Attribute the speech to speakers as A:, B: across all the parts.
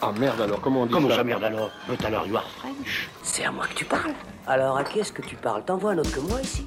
A: Ah merde alors, comment on dit
B: Comment
A: ça
B: ça merde alors But alors you are French
C: C'est à moi que tu parles. Alors à qui est-ce que tu parles? T'en vois un autre que moi ici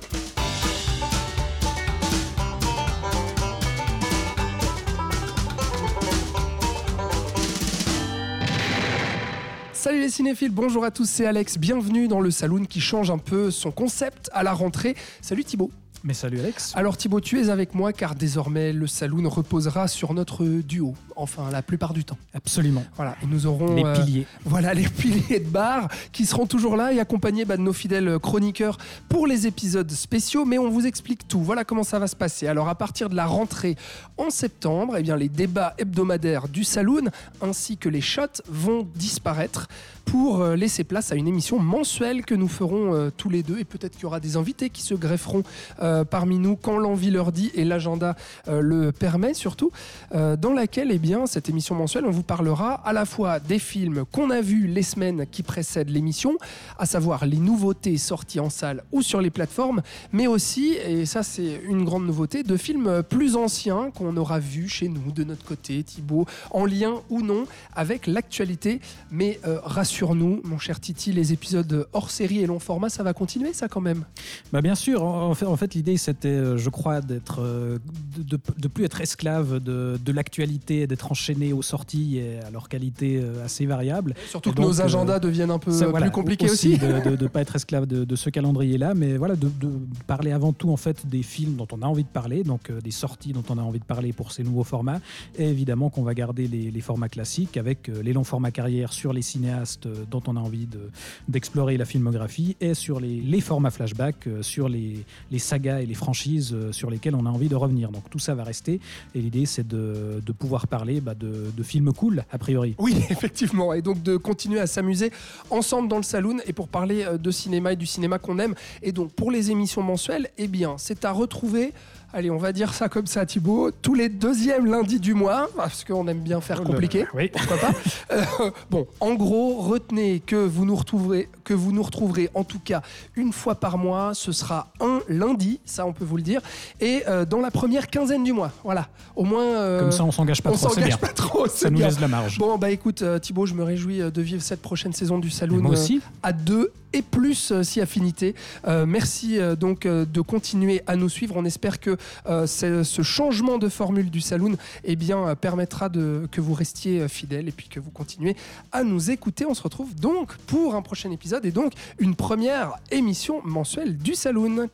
D: Salut les cinéphiles, bonjour à tous, c'est Alex, bienvenue dans le saloon qui change un peu son concept à la rentrée. Salut Thibaut.
E: Mais salut Alex.
D: Alors Thibaut, tu es avec moi car désormais le saloon reposera sur notre duo, enfin la plupart du temps.
E: Absolument.
D: Voilà, et nous aurons
E: Les
D: euh,
E: piliers.
D: voilà les piliers de bar qui seront toujours là et accompagnés bah, de nos fidèles chroniqueurs pour les épisodes spéciaux. Mais on vous explique tout. Voilà comment ça va se passer. Alors à partir de la rentrée en septembre, eh bien les débats hebdomadaires du saloon ainsi que les shots vont disparaître pour euh, laisser place à une émission mensuelle que nous ferons euh, tous les deux et peut-être qu'il y aura des invités qui se grefferont euh, parmi nous quand l'envie leur dit et l'agenda euh, le permet surtout euh, dans laquelle eh bien cette émission mensuelle on vous parlera à la fois des films qu'on a vus les semaines qui précèdent l'émission à savoir les nouveautés sorties en salle ou sur les plateformes mais aussi et ça c'est une grande nouveauté de films plus anciens qu'on aura vus chez nous de notre côté Thibaut en lien ou non avec l'actualité mais euh, rassure-nous mon cher Titi les épisodes hors série et long format ça va continuer ça quand même?
E: Bah bien sûr. En fait, en fait l'idée c'était, euh, je crois, d'être, euh, de, de, de plus être esclave de, de l'actualité, d'être enchaîné aux sorties et à leur qualité euh, assez variable.
D: surtout
E: Et
D: que nos
E: euh,
D: agendas deviennent un peu
E: Ça,
D: euh,
E: voilà,
D: plus compliqués aussi,
E: de ne pas être esclave de, de ce calendrier-là, mais voilà, de, de parler avant tout en fait des films dont on a envie de parler, donc euh, des sorties dont on a envie de parler pour ces nouveaux formats, et évidemment qu'on va garder les, les formats classiques avec les longs formats carrière sur les cinéastes dont on a envie de- d'explorer la filmographie, et sur les, les formats flashback, sur les, les sagas et les franchises euh, sur lesquelles on a envie de revenir. Donc tout ça va rester, et l'idée c'est de, de pouvoir parler bah, de, de films cool, a priori.
D: Oui, effectivement. Et donc de continuer à s'amuser ensemble dans le saloon et pour parler euh, de cinéma et du cinéma qu'on aime. Et donc pour les émissions mensuelles, eh bien, c'est à retrouver. Allez, on va dire ça comme ça, Thibaut. Tous les deuxièmes lundis du mois, parce qu'on aime bien faire compliqué.
E: Oui.
D: Pourquoi pas Euh, Bon, en gros, retenez que vous nous retrouverez, que vous nous retrouverez en tout cas une fois par mois. Ce sera un lundi, ça on peut vous le dire, et euh, dans la première quinzaine du mois. Voilà. Au moins. euh,
E: Comme ça on s'engage pas
D: on
E: trop, c'est
D: s'engage
E: bien.
D: pas trop.
E: Ça nous
D: bien.
E: laisse de la marge.
D: Bon, bah écoute, euh, Thibaut, je me réjouis de vivre cette prochaine saison du Saloon
E: moi aussi.
D: à deux et plus si affinité. Merci donc de continuer à nous suivre. On espère que ce changement de formule du Saloon eh bien, permettra de, que vous restiez fidèles et puis que vous continuez à nous écouter. On se retrouve donc pour un prochain épisode et donc une première émission mensuelle du Saloon.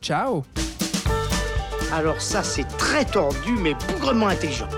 B: Alors ça c'est très tordu mais bougrement intelligent.